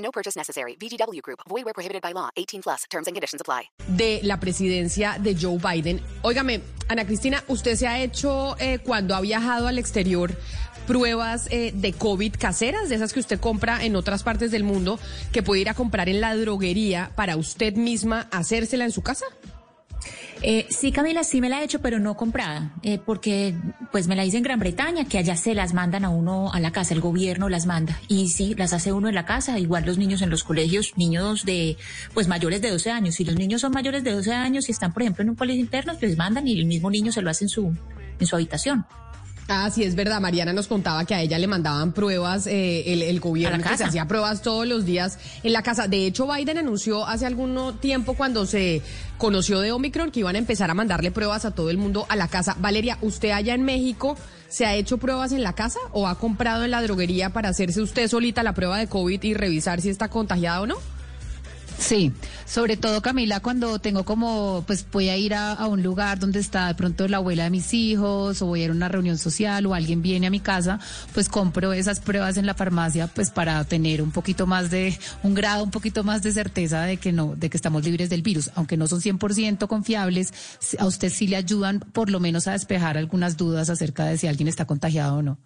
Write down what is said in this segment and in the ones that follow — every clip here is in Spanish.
No purchase necessary. VGW Group. Void where prohibited by law. 18 plus. Terms and conditions apply. de la presidencia de Joe Biden. Óigame, Ana Cristina, ¿usted se ha hecho eh, cuando ha viajado al exterior pruebas eh, de COVID caseras, de esas que usted compra en otras partes del mundo, que puede ir a comprar en la droguería para usted misma hacérsela en su casa? Eh, sí, Camila, sí me la he hecho, pero no comprada, eh, porque pues me la hice en Gran Bretaña, que allá se las mandan a uno a la casa, el gobierno las manda. Y sí, las hace uno en la casa, igual los niños en los colegios, niños de pues mayores de 12 años. Si los niños son mayores de 12 años y están, por ejemplo, en un colegio interno, les mandan y el mismo niño se lo hace en su, en su habitación. Ah, sí, es verdad. Mariana nos contaba que a ella le mandaban pruebas, eh, el, el gobierno que se hacía pruebas todos los días en la casa. De hecho, Biden anunció hace algún tiempo cuando se conoció de Omicron que iban a empezar a mandarle pruebas a todo el mundo a la casa. Valeria, ¿usted allá en México se ha hecho pruebas en la casa o ha comprado en la droguería para hacerse usted solita la prueba de COVID y revisar si está contagiada o no? Sí, sobre todo Camila, cuando tengo como, pues voy a ir a, un lugar donde está de pronto la abuela de mis hijos o voy a ir a una reunión social o alguien viene a mi casa, pues compro esas pruebas en la farmacia pues para tener un poquito más de, un grado un poquito más de certeza de que no, de que estamos libres del virus, aunque no son 100% confiables, a usted sí le ayudan por lo menos a despejar algunas dudas acerca de si alguien está contagiado o no.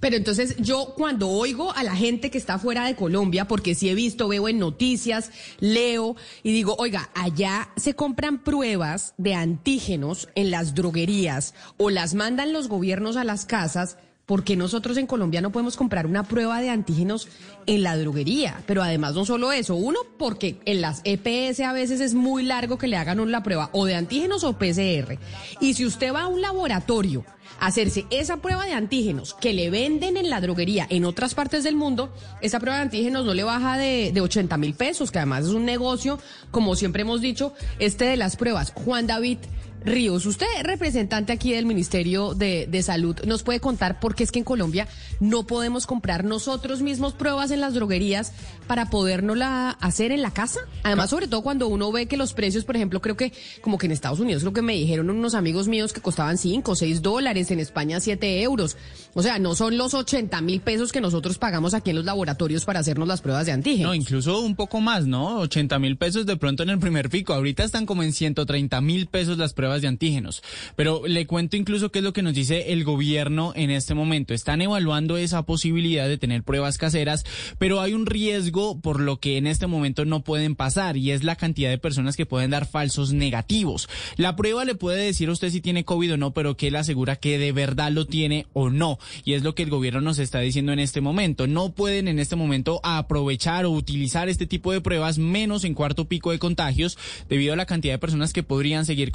Pero entonces yo cuando oigo a la gente que está fuera de Colombia, porque sí he visto, veo en noticias, leo y digo, oiga, allá se compran pruebas de antígenos en las droguerías o las mandan los gobiernos a las casas. Porque nosotros en Colombia no podemos comprar una prueba de antígenos en la droguería? Pero además no solo eso, uno, porque en las EPS a veces es muy largo que le hagan una prueba o de antígenos o PCR. Y si usted va a un laboratorio a hacerse esa prueba de antígenos que le venden en la droguería en otras partes del mundo, esa prueba de antígenos no le baja de, de 80 mil pesos, que además es un negocio, como siempre hemos dicho, este de las pruebas. Juan David Ríos, usted representante aquí del Ministerio de, de Salud, ¿nos puede contar por qué es que en Colombia no podemos comprar nosotros mismos pruebas en las droguerías para podérnosla hacer en la casa? Además, sobre todo cuando uno ve que los precios, por ejemplo, creo que como que en Estados Unidos, creo que me dijeron unos amigos míos que costaban 5 o 6 dólares, en España 7 euros. O sea, no son los 80 mil pesos que nosotros pagamos aquí en los laboratorios para hacernos las pruebas de antígenos. No, incluso un poco más, ¿no? 80 mil pesos de pronto en el primer pico. Ahorita están como en 130 mil pesos las pruebas de antígenos. Pero le cuento incluso qué es lo que nos dice el gobierno en este momento. Están evaluando esa posibilidad de tener pruebas caseras, pero hay un riesgo por lo que en este momento no pueden pasar y es la cantidad de personas que pueden dar falsos negativos. La prueba le puede decir a usted si tiene COVID o no, pero que él asegura que de verdad lo tiene o no. Y es lo que el gobierno nos está diciendo en este momento. No pueden en este momento aprovechar o utilizar este tipo de pruebas menos en cuarto pico de contagios debido a la cantidad de personas que podrían seguir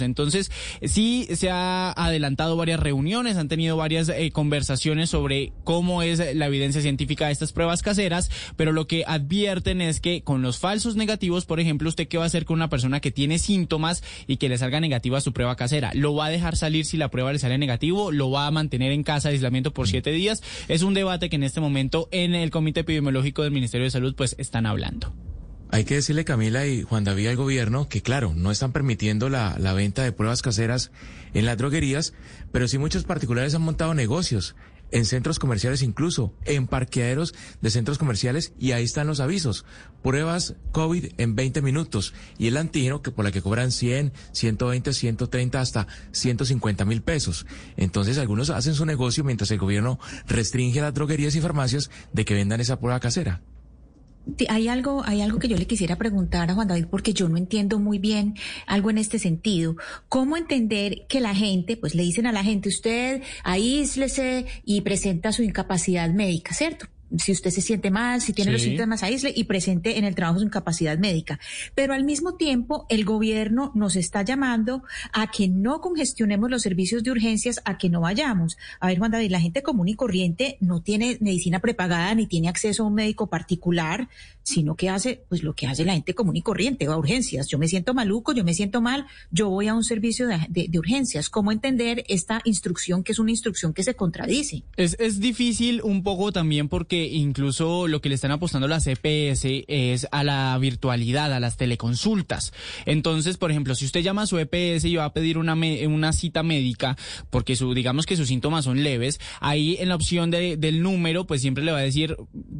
Entonces, sí se ha adelantado varias reuniones, han tenido varias eh, conversaciones sobre cómo es la evidencia científica de estas pruebas caseras, pero lo que advierten es que con los falsos negativos, por ejemplo, usted qué va a hacer con una persona que tiene síntomas y que le salga negativa su prueba casera. ¿Lo va a dejar salir si la prueba le sale negativo? ¿Lo va a mantener en casa de aislamiento por siete días? Es un debate que en este momento en el Comité Epidemiológico del Ministerio de Salud pues están hablando. Hay que decirle, Camila y Juan David, al gobierno que, claro, no están permitiendo la, la venta de pruebas caseras en las droguerías, pero sí muchos particulares han montado negocios en centros comerciales incluso, en parqueaderos de centros comerciales y ahí están los avisos. Pruebas COVID en 20 minutos y el antígeno que por la que cobran 100, 120, 130 hasta 150 mil pesos. Entonces algunos hacen su negocio mientras el gobierno restringe a las droguerías y farmacias de que vendan esa prueba casera. Hay algo, hay algo que yo le quisiera preguntar a Juan David porque yo no entiendo muy bien algo en este sentido. ¿Cómo entender que la gente, pues le dicen a la gente, usted aíslese y presenta su incapacidad médica, ¿cierto? Si usted se siente mal, si tiene los Sí. síntomas, aísle y presente en el trabajo su incapacidad médica. Pero al mismo tiempo, el gobierno nos está llamando a que no congestionemos los servicios de urgencias, a que no vayamos. A ver, Juan David, la gente común y corriente no tiene medicina prepagada ni tiene acceso a un médico particular, sino que hace, pues lo que hace la gente común y corriente, va a urgencias. Yo me siento maluco, yo me siento mal, yo voy a un servicio de, de- de urgencias. ¿Cómo entender esta instrucción que es una instrucción que se contradice? Es, es difícil un poco también porque incluso lo que le están apostando las EPS es a la virtualidad, a las teleconsultas. Entonces, por ejemplo, si usted llama a su EPS y va a pedir una, cita médica, porque su, digamos que sus síntomas son leves, ahí en la opción de- del número, pues siempre le va a decir,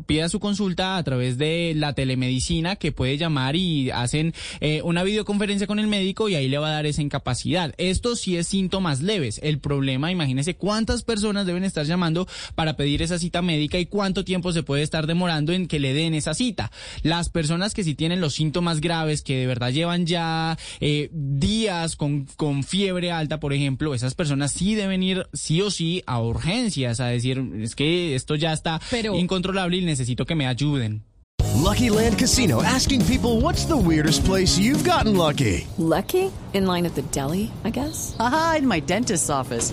pida su consulta a través de la telemedicina que puede llamar y hacen eh, una videoconferencia con el médico y ahí le va a dar esa incapacidad. Esto sí es síntomas leves. El problema, imagínese cuántas personas deben estar llamando para pedir esa cita médica y cuánto tiempo se puede estar demorando en que le den esa cita. Las personas que sí tienen los síntomas graves, que de verdad llevan ya eh, días con, con fiebre alta, por ejemplo, esas personas sí deben ir sí o sí a urgencias a decir, es que esto ya está Pero- incontrolable y necesito que me ayuden. Lucky Land Casino asking people what's the weirdest place you've gotten lucky? Lucky? In line at the deli, I guess? Aha, in my dentist's office.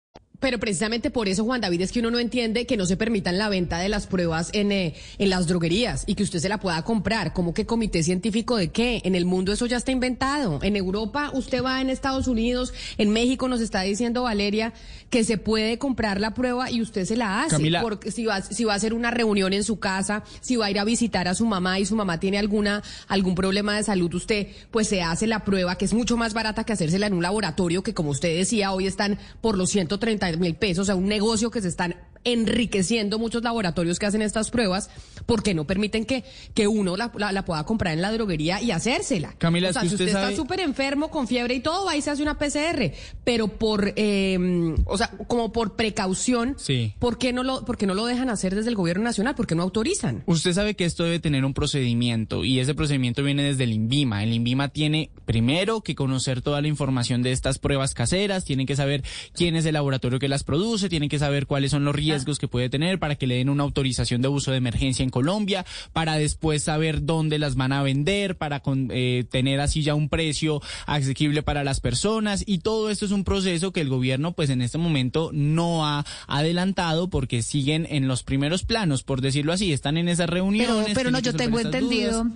Pero precisamente por eso, Juan David, es que uno no entiende que no se permitan la venta de las pruebas en, eh, en las droguerías y que usted se la pueda comprar. ¿Cómo que comité científico de qué? En el mundo eso ya está inventado. En Europa, usted va en Estados Unidos, en México nos está diciendo Valeria que se puede comprar la prueba y usted se la hace. Camila. Porque si va, si va a hacer una reunión en su casa, si va a ir a visitar a su mamá y su mamá tiene alguna, algún problema de salud, usted pues se hace la prueba que es mucho más barata que hacérsela en un laboratorio que como usted decía, hoy están por los 130 mil pesos, o sea, un negocio que se están enriqueciendo muchos laboratorios que hacen estas pruebas porque no permiten que, que uno la, la- la pueda comprar en la droguería y hacérsela. Camila, o sea, es que si usted usted sabe- está súper enfermo, con fiebre y todo, va y se hace una PCR, pero por, eh, o sea, como por precaución, Sí. ¿por qué no lo, por qué no lo dejan hacer desde el gobierno nacional? ¿Por qué no autorizan? Usted sabe que esto debe tener un procedimiento y ese procedimiento viene desde el INVIMA. El INVIMA tiene primero que conocer toda la información de estas pruebas caseras, tienen que saber quién es el laboratorio que las produce, tienen que saber cuáles son los riesgos que puede tener para que le den una autorización de uso de emergencia en Colombia, para después saber dónde las van a vender, para con- eh, tener así ya un precio asequible para las personas y todo esto es un proceso que el gobierno pues en este momento no ha adelantado porque siguen en los primeros planos, por decirlo así, están en esas reuniones. pero no, yo tengo entendido. dudas.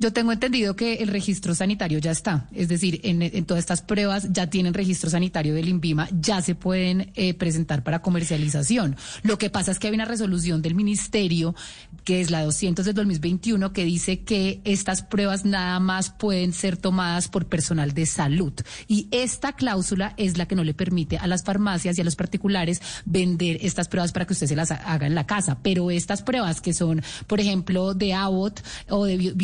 Yo tengo entendido que el registro sanitario ya está. Es decir, en, todas estas pruebas ya tienen registro sanitario del INVIMA, ya se pueden eh, presentar para comercialización. Lo que pasa es que hay una resolución del ministerio, que es la 200 del 2021, que dice que estas pruebas nada más pueden ser tomadas por personal de salud. Y esta cláusula es la que no le permite a las farmacias y a los particulares vender estas pruebas para que usted se las ha- haga en la casa. Pero estas pruebas que son, por ejemplo, de Abbott o de Bio-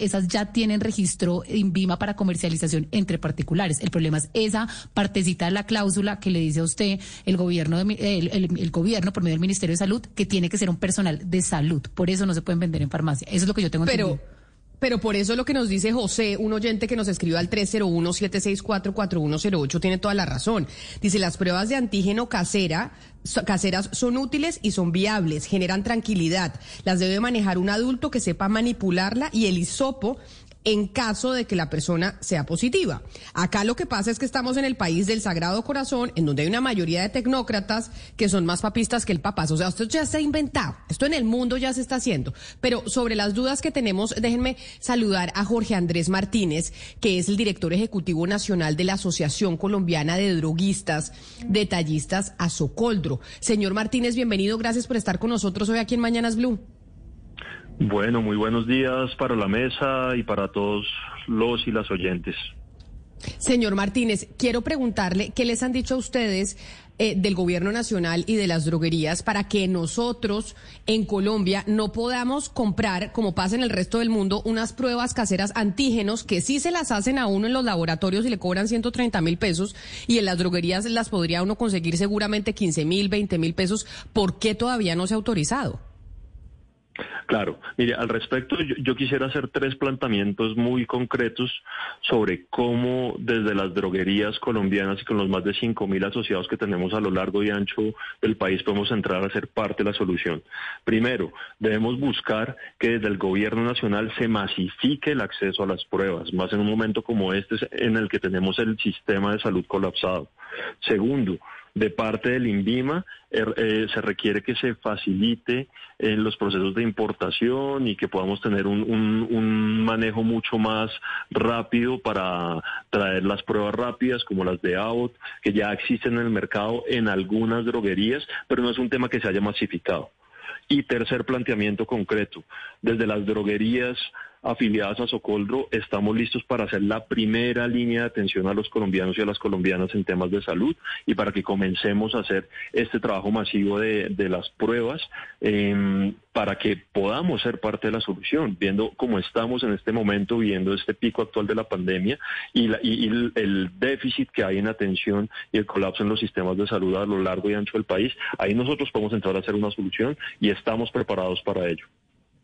Esas ya tienen registro INVIMA para comercialización entre particulares. El problema es esa partecita de la cláusula que le dice a usted el gobierno, de mi- el, el- el gobierno por medio del Ministerio de Salud que tiene que ser un personal de salud. Por eso no se pueden vender en farmacia. Eso es lo que yo tengo Pero, entendido. pero por eso lo que nos dice José, un oyente que nos escribió al 301-764-4108, tiene toda la razón. Dice, las pruebas de antígeno casera, caseras son útiles y son viables, generan tranquilidad. Las debe manejar un adulto que sepa manipularla y el hisopo en caso de que la persona sea positiva. Acá lo que pasa es que estamos en el país del Sagrado Corazón, en donde hay una mayoría de tecnócratas que son más papistas que el papás. O sea, esto ya se ha inventado. Esto en el mundo ya se está haciendo. Pero sobre las dudas que tenemos, déjenme saludar a Jorge Andrés Martínez, que es el director ejecutivo nacional de la Asociación Colombiana de Droguistas, Detallistas a Socoldro. Señor Martínez, bienvenido. Gracias por estar con nosotros hoy aquí en Mañanas Blue. Bueno, muy buenos días para la mesa y para todos los y las oyentes. Señor Martínez, quiero preguntarle qué les han dicho a ustedes eh, del gobierno nacional y de las droguerías para que nosotros en Colombia no podamos comprar, como pasa en el resto del mundo, unas pruebas caseras antígenos que sí se las hacen a uno en los laboratorios y le cobran 130 mil pesos y en las droguerías las podría uno conseguir seguramente 15 mil, 20 mil pesos. ¿Por qué todavía no se ha autorizado? Claro, mire, al respecto yo, yo, quisiera hacer tres planteamientos muy concretos sobre cómo desde las droguerías colombianas y con los más de cinco mil asociados que tenemos a lo largo y ancho del país podemos entrar a ser parte de la solución. Primero, debemos buscar que desde el gobierno nacional se masifique el acceso a las pruebas, más en un momento como este en el que tenemos el sistema de salud colapsado. Segundo, de parte del INVIMA er, eh, se requiere que se facilite en los procesos de importación y que podamos tener un, manejo mucho más rápido para traer las pruebas rápidas como las de AOT, que ya existen en el mercado en algunas droguerías, pero no es un tema que se haya masificado. Y tercer planteamiento concreto, desde las droguerías afiliadas a Socorro, estamos listos para hacer la primera línea de atención a los colombianos y a las colombianas en temas de salud y para que comencemos a hacer este trabajo masivo de, de las pruebas eh, para que podamos ser parte de la solución, viendo cómo estamos en este momento, viendo este pico actual de la pandemia y, la, y, el déficit que hay en atención y el colapso en los sistemas de salud a lo largo y ancho del país. Ahí nosotros podemos entrar a hacer una solución y estamos preparados para ello.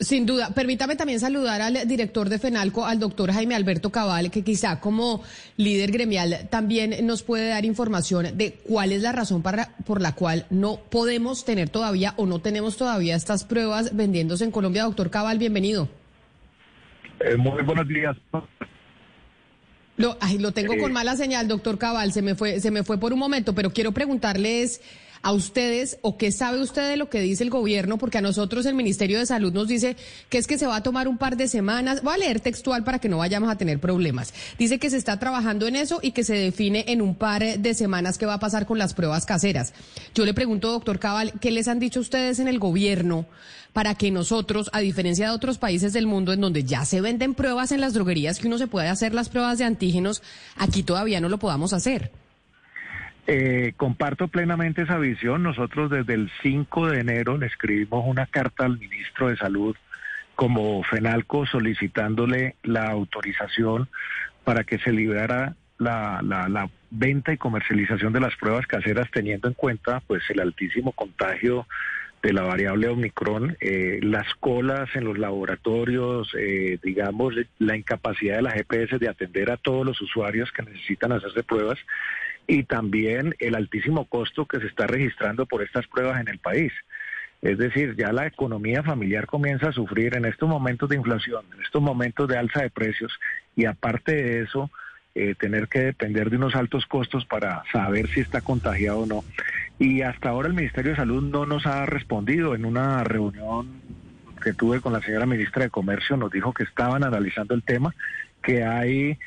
Sin duda. Permítame también saludar al director de FENALCO, al doctor Jaime Alberto Cabal, que quizá como líder gremial también nos puede dar información de cuál es la razón para, por la cual no podemos tener todavía o no tenemos todavía estas pruebas vendiéndose en Colombia. Doctor Cabal, bienvenido. Eh, muy buenos días. Lo, ay, lo tengo con mala señal, doctor Cabal, se me fue, se me fue por un momento, pero quiero preguntarles a ustedes o qué sabe usted de lo que dice el gobierno, porque a nosotros el Ministerio de Salud nos dice que es que se va a tomar un par de semanas. Voy a leer textual para que no vayamos a tener problemas. Dice que se está trabajando en eso y que se define en un par de semanas qué va a pasar con las pruebas caseras. Yo le pregunto, doctor Cabal, ¿qué les han dicho ustedes en el gobierno para que nosotros, a diferencia de otros países del mundo en donde ya se venden pruebas en las droguerías, que uno se puede hacer las pruebas de antígenos, aquí todavía no lo podamos hacer? Eh, comparto plenamente esa visión. Nosotros desde el 5 de enero le escribimos una carta al ministro de Salud como FENALCO solicitándole la autorización para que se liberara la, venta y comercialización de las pruebas caseras teniendo en cuenta pues el altísimo contagio de la variable Omicron, eh, las colas en los laboratorios, eh, digamos, la incapacidad de la GPS de atender a todos los usuarios que necesitan hacerse pruebas y también el altísimo costo que se está registrando por estas pruebas en el país. Es decir, ya la economía familiar comienza a sufrir en estos momentos de inflación, en estos momentos de alza de precios y aparte de eso, eh, tener que depender de unos altos costos para saber si está contagiado o no. Y hasta ahora el Ministerio de Salud no nos ha respondido. En una reunión que tuve con la señora ministra de Comercio nos dijo que estaban analizando el tema, que hay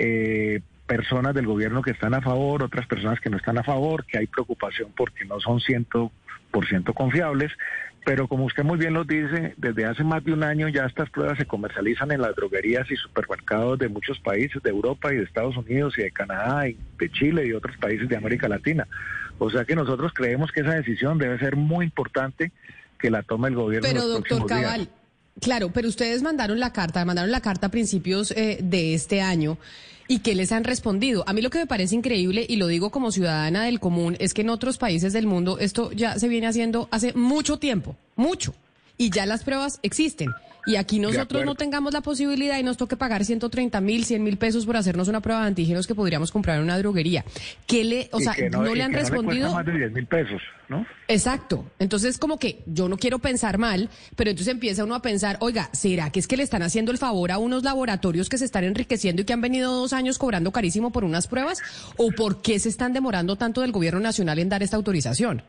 eh, personas del gobierno que están a favor, otras personas que no están a favor, que hay preocupación porque no son 100% confiables, pero como usted muy bien lo dice, desde hace más de un año ya estas pruebas se comercializan en las droguerías y supermercados de muchos países, de Europa y de Estados Unidos y de Canadá y de Chile y otros países de América Latina. O sea que nosotros creemos que esa decisión debe ser muy importante que la tome el gobierno. Pero en los doctor Cabal, días. claro, pero ustedes mandaron la carta, mandaron la carta a principios eh, de este año. ¿Y qué les han respondido? A mí lo que me parece increíble, y lo digo como ciudadana del común, es que en otros países del mundo esto ya se viene haciendo hace mucho tiempo, mucho, y ya las pruebas existen. Y aquí nosotros no tengamos la posibilidad y nos toque pagar 130 mil, 100 mil pesos por hacernos una prueba de antígenos que podríamos comprar en una droguería. ¿Qué le, o Y sea, no, le han no respondido? más de 10 mil pesos, ¿no? Exacto. Entonces, como que yo no quiero pensar mal, pero entonces empieza uno a pensar, oiga, ¿será que es que le están haciendo el favor a unos laboratorios que se están enriqueciendo y que han venido dos años cobrando carísimo por unas pruebas? ¿O por qué se están demorando tanto del gobierno nacional en dar esta autorización?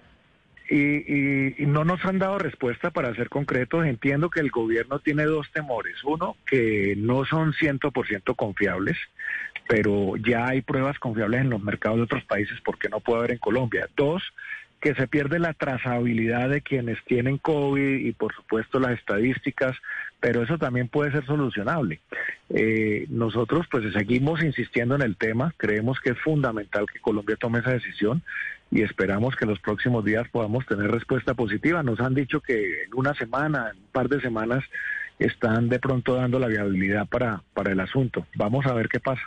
Y, y- no nos han dado respuesta para ser concretos. Entiendo que el gobierno tiene dos temores. Uno, que no son 100% confiables, pero ya hay pruebas confiables en los mercados de otros países porque no puede haber en Colombia. Dos, que se pierde la trazabilidad de quienes tienen COVID y por supuesto las estadísticas, pero eso también puede ser solucionable. Eh, nosotros pues seguimos insistiendo en el tema, creemos que es fundamental que Colombia tome esa decisión y esperamos que en los próximos días podamos tener respuesta positiva. Nos han dicho que en una semana, en un par de semanas, están de pronto dando la viabilidad para, para el asunto. Vamos a ver qué pasa.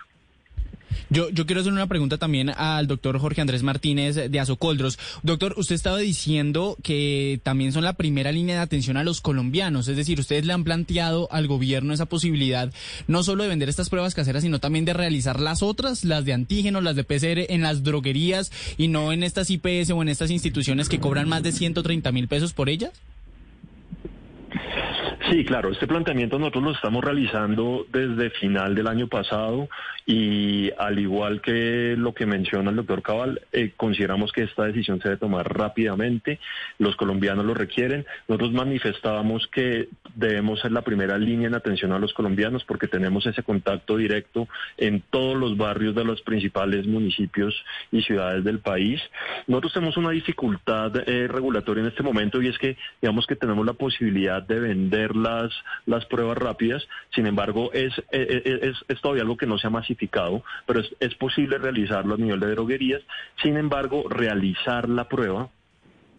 Yo, yo quiero hacer una pregunta también al doctor Jorge Andrés Martínez de Azocoldros. Doctor, usted estaba diciendo que también son la primera línea de atención a los colombianos, es decir, ustedes le han planteado al gobierno esa posibilidad no solo de vender estas pruebas caseras, sino también de realizar las otras, las de antígenos, las de PCR, en las droguerías y no en estas IPS o en estas instituciones que cobran más de 130 mil pesos por ellas. Sí, claro, este planteamiento nosotros lo estamos realizando desde final del año pasado y al igual que lo que menciona el doctor Cabal, eh, consideramos que esta decisión se debe tomar rápidamente, los colombianos lo requieren. Nosotros manifestábamos que debemos ser la primera línea en atención a los colombianos porque tenemos ese contacto directo en todos los barrios de los principales municipios y ciudades del país. Nosotros tenemos una dificultad eh, regulatoria en este momento y es que digamos que tenemos la posibilidad de vender las, las pruebas rápidas. Sin embargo, es, es, es, todavía algo que no se ha masificado, pero es, es posible realizarlo a nivel de droguerías. Sin embargo, realizar la prueba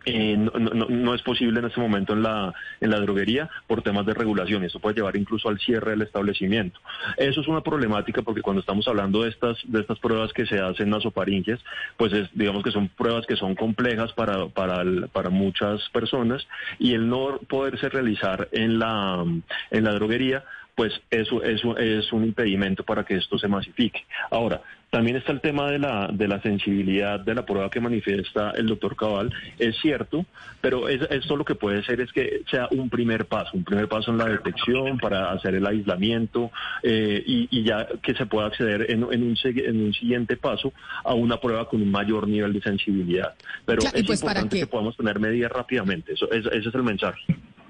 eh, no, no, es posible en este momento en la, en la droguería por temas de regulación. Eso puede llevar incluso al cierre del establecimiento. Eso es una problemática porque cuando estamos hablando de estas, de estas pruebas que se hacen nasofaringes, pues es, digamos que son pruebas que son complejas para, para, para muchas personas y el no poderse realizar en la, en la droguería pues eso, eso es un impedimento para que esto se masifique. Ahora, también está el tema de la, de la sensibilidad de la prueba que manifiesta el doctor Cabal. Es cierto, pero esto lo que puede ser es que sea un primer paso, un primer paso en la detección para hacer el aislamiento eh, y, ya que se pueda acceder en, un, en un siguiente paso a una prueba con un mayor nivel de sensibilidad. Pero es pues importante que podamos tener medidas rápidamente. Eso, ese es el mensaje.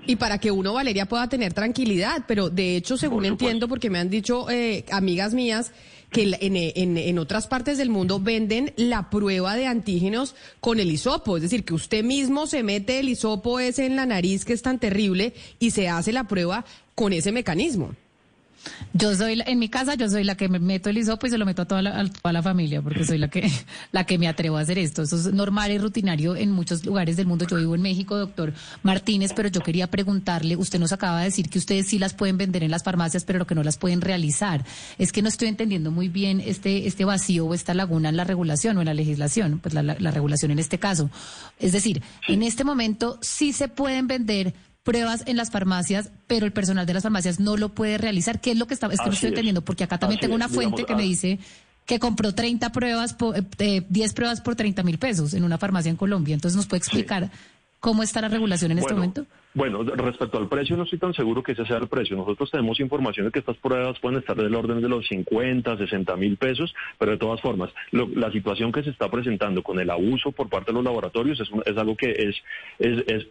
Y para que uno, Valeria, pueda tener tranquilidad, pero de hecho, según entiendo, porque me han dicho eh, amigas mías que en, en, en, otras partes del mundo venden la prueba de antígenos con el hisopo, es decir, que usted mismo se mete el hisopo ese en la nariz que es tan terrible y se hace la prueba con ese mecanismo. Yo soy, en mi casa, yo soy la que me meto el hisopo y se lo meto a toda la, a toda la familia, porque soy la que, la que me atrevo a hacer esto. Eso es normal y rutinario en muchos lugares del mundo. Yo vivo en México, doctor Martínez, pero yo quería preguntarle, usted nos acaba de decir que ustedes sí las pueden vender en las farmacias, pero que no las pueden realizar. Es que no estoy entendiendo muy bien este, este vacío o esta laguna en la regulación o en la legislación, pues la, la regulación en este caso. Es decir, en este momento sí se pueden vender pruebas en las farmacias, pero el personal de las farmacias no lo puede realizar. ¿Qué es lo que está? Es que no estoy entendiendo, porque acá también tengo una fuente que me dice que compró 30 pruebas, por, eh, 10 pruebas por 30 mil pesos en una farmacia en Colombia. Entonces, ¿nos puede explicar cómo está la regulación en este momento? Bueno, respecto al precio, no estoy tan seguro que ese sea el precio. Nosotros tenemos información de que estas pruebas pueden estar del orden de los 50, 60 mil pesos, pero de todas formas, la situación que se está presentando con el abuso por parte de los laboratorios es, es algo que es,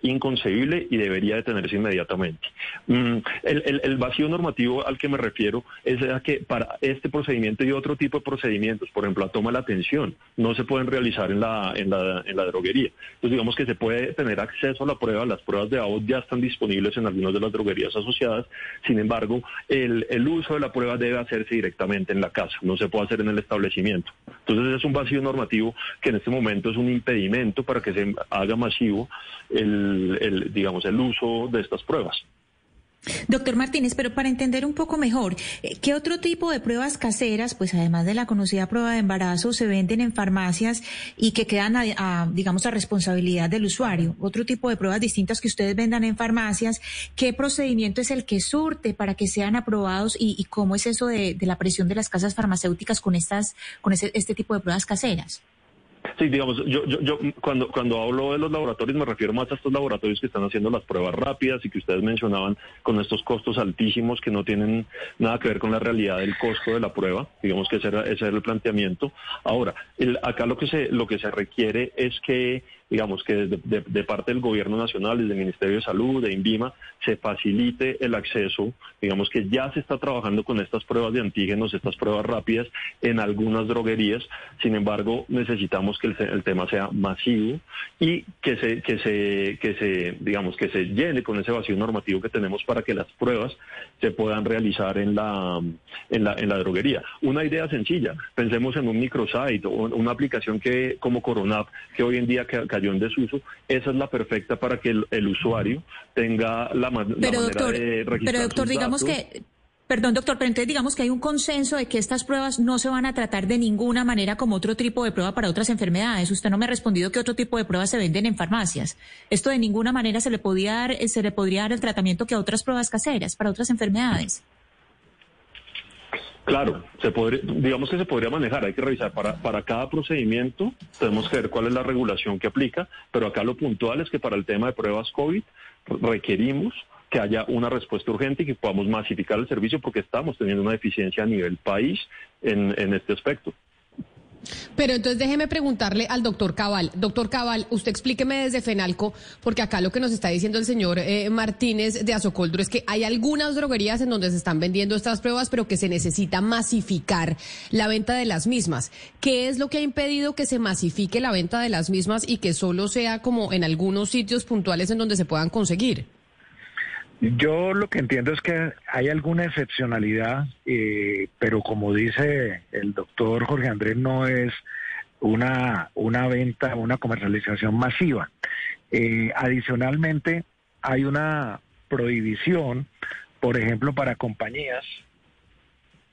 inconcebible y debería detenerse inmediatamente. Mm, el, el, vacío normativo al que me refiero es a que para este procedimiento y otro tipo de procedimientos, por ejemplo, la toma de la atención, no se pueden realizar en la, en la, en la droguería. Entonces, digamos que se puede tener acceso a la prueba, las pruebas de AOD están disponibles en algunas de las droguerías asociadas. Sin embargo, el, el uso de la prueba debe hacerse directamente en la casa, no se puede hacer en el establecimiento. Entonces es un vacío normativo que en este momento es un impedimento para que se haga masivo el, el digamos, el uso de estas pruebas. Doctor Martínez, pero para entender un poco mejor, eh, ¿qué otro tipo de pruebas caseras, pues además de la conocida prueba de embarazo, se venden en farmacias y que quedan, a, digamos, a responsabilidad del usuario? Otro tipo de pruebas distintas que ustedes vendan en farmacias, ¿qué procedimiento es el que surte para que sean aprobados y, cómo es eso de, la presión de las casas farmacéuticas con estas, con este tipo de pruebas caseras? Sí, digamos, yo, yo, yo cuando, cuando hablo de los laboratorios me refiero más a estos laboratorios que están haciendo las pruebas rápidas y que ustedes mencionaban con estos costos altísimos que no tienen nada que ver con la realidad del costo de la prueba. Digamos que ese era, ese era el planteamiento. Ahora, el, acá lo que se, lo que se requiere es que digamos que de, de- de parte del gobierno nacional, desde el Ministerio de Salud, de INVIMA, se facilite el acceso, digamos que ya se está trabajando con estas pruebas de antígenos, estas pruebas rápidas en algunas droguerías, sin embargo necesitamos que el, el tema sea masivo y que se, que se, que se, digamos, que se llene con ese vacío normativo que tenemos para que las pruebas se puedan realizar en la, en la, en la droguería. Una idea sencilla, pensemos en un microsite o una aplicación que, como Coronap, que hoy en día cayó en desuso, esa es la perfecta para que el, el usuario tenga la, Pero manera doctor, de registrar pero doctor, sus digamos datos. que, perdón doctor, pero entonces digamos que hay un consenso de que estas pruebas no se van a tratar de ninguna manera como otro tipo de prueba para otras enfermedades. Usted no me ha respondido que otro tipo de pruebas se venden en farmacias. Esto de ninguna manera se le podía dar, eh, se le podría dar el tratamiento que a otras pruebas caseras para otras enfermedades. Claro, se podría, digamos que se podría manejar, hay que revisar para, para cada procedimiento, tenemos que ver cuál es la regulación que aplica, pero acá lo puntual es que para el tema de pruebas COVID requerimos que haya una respuesta urgente y que podamos masificar el servicio porque estamos teniendo una deficiencia a nivel país en, en este aspecto. Pero entonces déjeme preguntarle al doctor Cabal. Doctor Cabal, usted explíqueme desde FENALCO, porque acá lo que nos está diciendo el señor eh, Martínez de Azocoldro es que hay algunas droguerías en donde se están vendiendo estas pruebas, pero que se necesita masificar la venta de las mismas. ¿Qué es lo que ha impedido que se masifique la venta de las mismas y que solo sea como en algunos sitios puntuales en donde se puedan conseguir? Yo lo que entiendo es que hay alguna excepcionalidad, eh, pero como dice el doctor Jorge Andrés, no es una, una venta, una comercialización masiva. Eh, adicionalmente, hay una prohibición, por ejemplo, para compañías.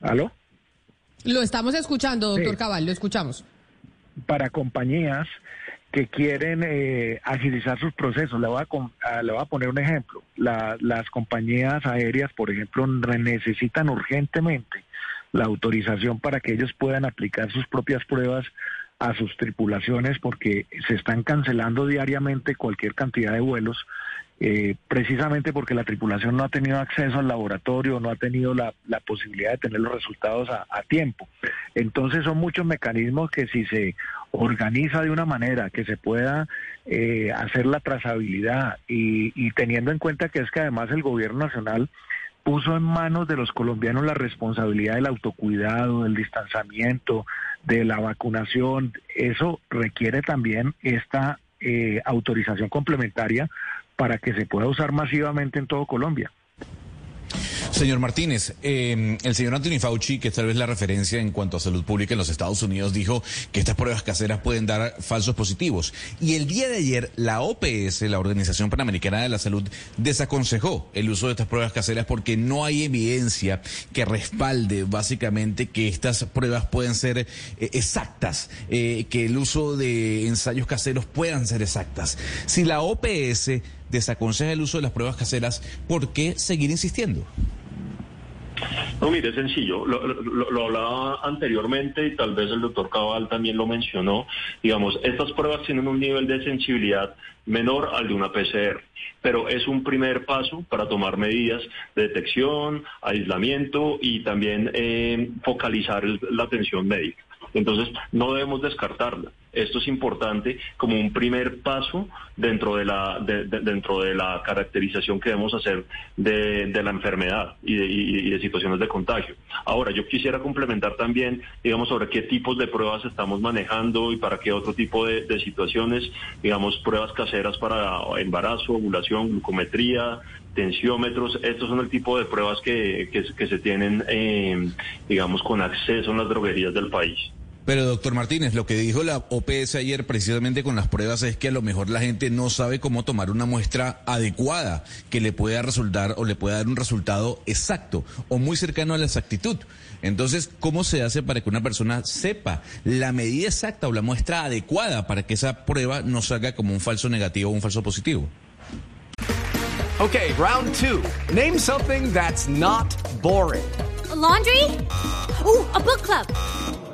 ¿Aló? Lo estamos escuchando, doctor Sí. Cabal, lo escuchamos. para compañías que quieren eh, agilizar sus procesos. Le voy a, con- a- le voy a poner un ejemplo. La- las compañías aéreas, por ejemplo, necesitan urgentemente la autorización para que ellos puedan aplicar sus propias pruebas a sus tripulaciones porque se están cancelando diariamente cualquier cantidad de vuelos eh, precisamente porque la tripulación no ha tenido acceso al laboratorio, no ha tenido la, posibilidad de tener los resultados a tiempo. Entonces son muchos mecanismos que si se organiza de una manera que se pueda eh, hacer la trazabilidad y, y teniendo en cuenta que es que además el gobierno nacional puso en manos de los colombianos la responsabilidad del autocuidado, del distanciamiento, de la vacunación. Eso requiere también esta eh, autorización complementaria para que se pueda usar masivamente en todo Colombia. Señor Martínez, eh, el señor Anthony Fauci, que es tal vez la referencia en cuanto a salud pública en los Estados Unidos, dijo que estas pruebas caseras pueden dar falsos positivos. Y el día de ayer, la OPS, la Organización Panamericana de la Salud, desaconsejó el uso de estas pruebas caseras porque no hay evidencia que respalde básicamente que estas pruebas pueden ser eh, exactas, eh, que el uso de ensayos caseros puedan ser exactas. Si la OPS desaconseja el uso de las pruebas caseras, ¿por qué seguir insistiendo? No, mire, sencillo. Lo, hablaba anteriormente y tal vez el doctor Cabal también lo mencionó. Digamos, estas pruebas tienen un nivel de sensibilidad menor al de una PCR, pero es un primer paso para tomar medidas de detección, aislamiento y también eh, focalizar la atención médica. Entonces, no debemos descartarla. Esto es importante como un primer paso dentro de la, de- de- dentro de la caracterización que debemos hacer de, de la enfermedad y de, y- y de situaciones de contagio. Ahora, yo quisiera complementar también, digamos, sobre qué tipos de pruebas estamos manejando y para qué otro tipo de, situaciones, digamos, pruebas caseras para embarazo, ovulación, glucometría, tensiómetros. Estos son el tipo de pruebas que, que, que se tienen, eh, digamos, con acceso en las droguerías del país. Pero doctor Martínez, lo que dijo la OPS ayer precisamente con las pruebas es que a lo mejor la gente no sabe cómo tomar una muestra adecuada que le pueda resultar o le pueda dar un resultado exacto o muy cercano a la exactitud. Entonces, ¿cómo se hace para que una persona sepa la medida exacta o la muestra adecuada para que esa prueba no salga como un falso negativo o un falso positivo? Okay, round two. Name something that's not boring. A laundry? Ooh, a book club.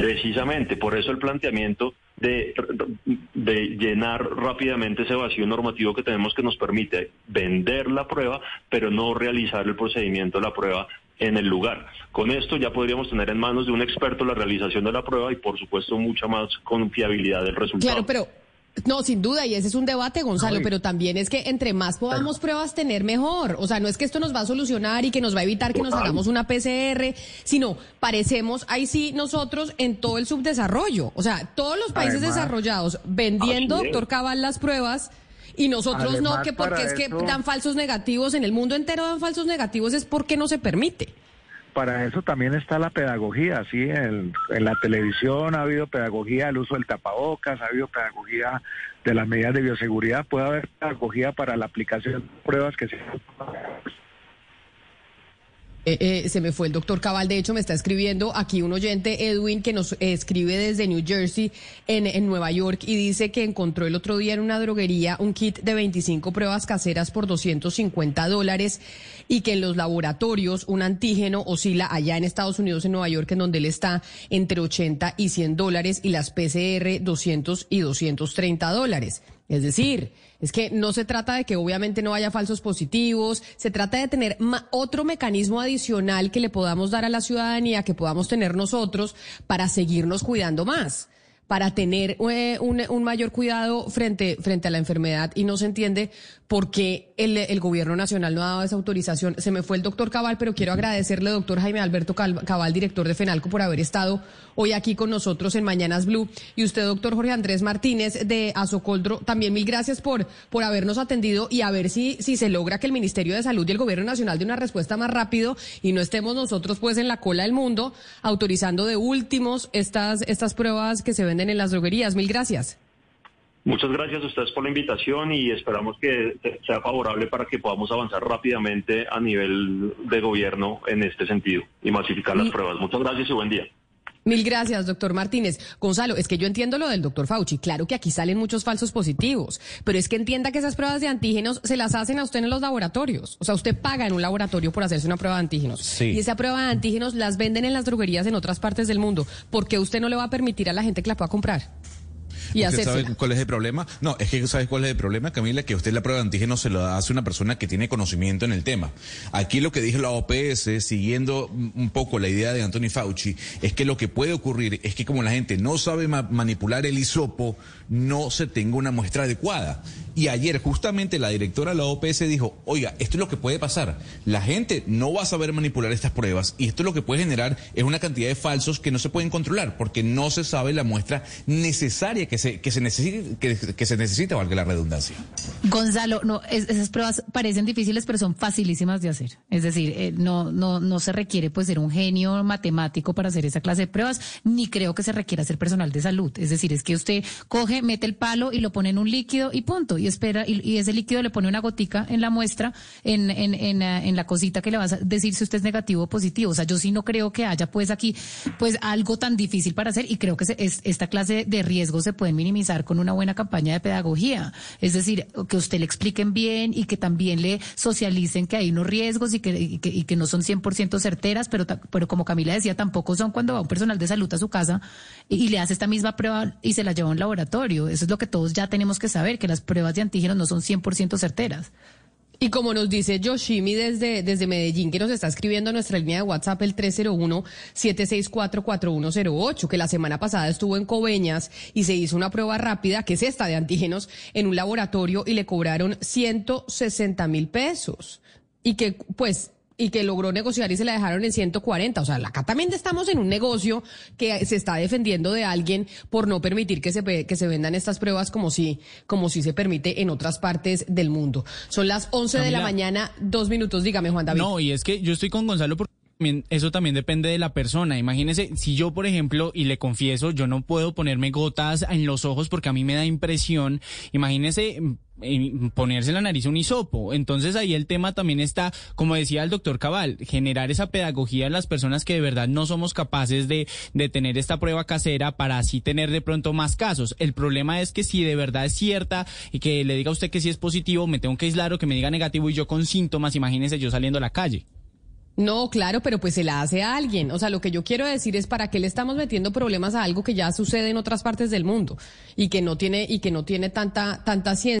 Precisamente, por eso el planteamiento de, de llenar rápidamente ese vacío normativo que tenemos que nos permite vender la prueba, pero no realizar el procedimiento de la prueba en el lugar. Con esto ya podríamos tener en manos de un experto la realización de la prueba y por supuesto mucha más confiabilidad del resultado. Claro, pero no, sin duda, y ese es un debate, Gonzalo, Ay. pero también es que entre más podamos pruebas tener mejor. O sea, no es que esto nos va a solucionar y que nos va a evitar que nos hagamos una PCR, sino parecemos, ahí sí, nosotros en todo el subdesarrollo. O sea, todos los países Además- desarrollados vendiendo, doctor Cabal, las pruebas. Y nosotros no, que porque es que dan falsos negativos, en el mundo entero dan falsos negativos, es porque no se permite. Para eso también está la pedagogía, sí, en, en la televisión ha habido pedagogía del uso del tapabocas, ha habido pedagogía de las medidas de bioseguridad, puede haber pedagogía para la aplicación de pruebas que se Eh, eh, se me fue el doctor Cabal, de hecho me está escribiendo aquí un oyente, Edwin, que nos escribe desde New Jersey, en, en Nueva York, y dice que encontró el otro día en una droguería un kit de 25 pruebas caseras por 250 dólares y que en los laboratorios un antígeno oscila allá en Estados Unidos, en Nueva York, en donde él está, entre 80 y 100 dólares y las PCR 200 y 230 dólares. Es decir, es que no se trata de que obviamente no haya falsos positivos, se trata de tener otro mecanismo adicional que le podamos dar a la ciudadanía, que podamos tener nosotros para seguirnos cuidando más, para tener eh, un, un mayor cuidado frente, frente a la enfermedad. Y no se entiende por qué el, el gobierno nacional no ha dado esa autorización. Se me fue el doctor Cabal, pero quiero agradecerle, doctor Jaime Alberto Cabal, director de FENALCO, por haber estado hoy aquí con nosotros en Mañanas Blue. Y usted, doctor Jorge Andrés Martínez de Azocoldro, también mil gracias por, por habernos atendido y a ver si, si se logra que el Ministerio de Salud y el Gobierno Nacional dé una respuesta más rápido y no estemos nosotros pues en la cola del mundo autorizando de últimos estas, estas pruebas que se venden en las droguerías. Mil gracias. Muchas gracias a ustedes por la invitación y esperamos que sea favorable para que podamos avanzar rápidamente a nivel de gobierno en este sentido y masificar las pruebas. Muchas gracias y buen día. Mil gracias, doctor Martínez. Gonzalo, es que yo entiendo lo del doctor Fauci. Claro que aquí salen muchos falsos positivos, pero es que entienda que esas pruebas de antígenos se las hacen a usted en los laboratorios. O sea, usted paga en un laboratorio por hacerse una prueba de antígenos. Sí. Y esa prueba de antígenos las venden en las droguerías en otras partes del mundo. ¿Por qué usted no le va a permitir a la gente que la pueda comprar? Y ¿Usted hacérsela. sabe cuál es el problema? No, es que ¿sabes cuál es el problema, Camila? Que usted la prueba de antígeno se lo hace una persona que tiene conocimiento en el tema. Aquí lo que dijo la OPS, siguiendo un poco la idea de Anthony Fauci, es que lo que puede ocurrir es que como la gente no sabe ma- manipular el hisopo, no se tenga una muestra adecuada. Y ayer justamente la directora de la OPS dijo, oiga, esto es lo que puede pasar. La gente no va a saber manipular estas pruebas y esto lo que puede generar es una cantidad de falsos que no se pueden controlar porque no se sabe la muestra necesaria que se, que se, necesita, que, que se necesita, valga la redundancia. Gonzalo, no, es- esas pruebas parecen difíciles, pero son facilísimas de hacer. Es decir, eh, no, no, no se requiere pues ser un genio matemático para hacer esa clase de pruebas, ni creo que se requiera ser personal de salud. Es decir, es que usted coge, mete el palo y lo pone en un líquido y punto, espera, y, ese líquido le pone una gotica en la muestra, en, en, en, ah, en la cosita que le va a decir si usted es negativo o positivo. O sea, yo sí no creo que haya pues aquí pues algo tan difícil para hacer y creo que se- es- esta clase de riesgos se pueden minimizar con una buena campaña de pedagogía. Es decir, que usted le expliquen bien y que también le socialicen que hay unos riesgos y que, y que, no son 100% certeras, pero, pero como Camila decía, tampoco son cuando va un personal de salud a su casa y, y le hace esta misma prueba y se la lleva a un laboratorio. Eso es lo que todos ya tenemos que saber, que las pruebas de antígenos no son 100% certeras. Y como nos dice Yoshimi desde, desde Medellín, que nos está escribiendo nuestra línea de WhatsApp el 301-764-4108, que la semana pasada estuvo en Coveñas y se hizo una prueba rápida, que es esta de antígenos, en un laboratorio y le cobraron 160 mil pesos. Y que, pues, y que logró negociar y se la dejaron en 140. O sea, acá también estamos en un negocio que se está defendiendo de alguien por no permitir que se, que se vendan estas pruebas como si, como si se permite en otras partes del mundo. Son las 11 de la mañana, dos minutos. Dígame, Juan David. No, y es que yo estoy con Gonzalo por- también- eso también depende de la persona. Imagínese, si yo, por ejemplo, y le confieso, yo no puedo ponerme gotas en los ojos porque a mí me da impresión. Imagínese ponerse la nariz un hisopo. Entonces ahí el tema también está, como decía el doctor Cabal, generar esa pedagogía en las personas que de verdad no somos capaces de, de tener esta prueba casera para así tener de pronto más casos. El problema es que si de verdad es cierta y que le diga a usted que si es positivo, me tengo que aislar o que me diga negativo y yo con síntomas, imagínese yo saliendo a la calle. No, claro, pero pues se la hace a alguien. O sea, lo que yo quiero decir es para qué le estamos metiendo problemas a algo que ya sucede en otras partes del mundo y que no tiene y que no tiene tanta tanta ciencia.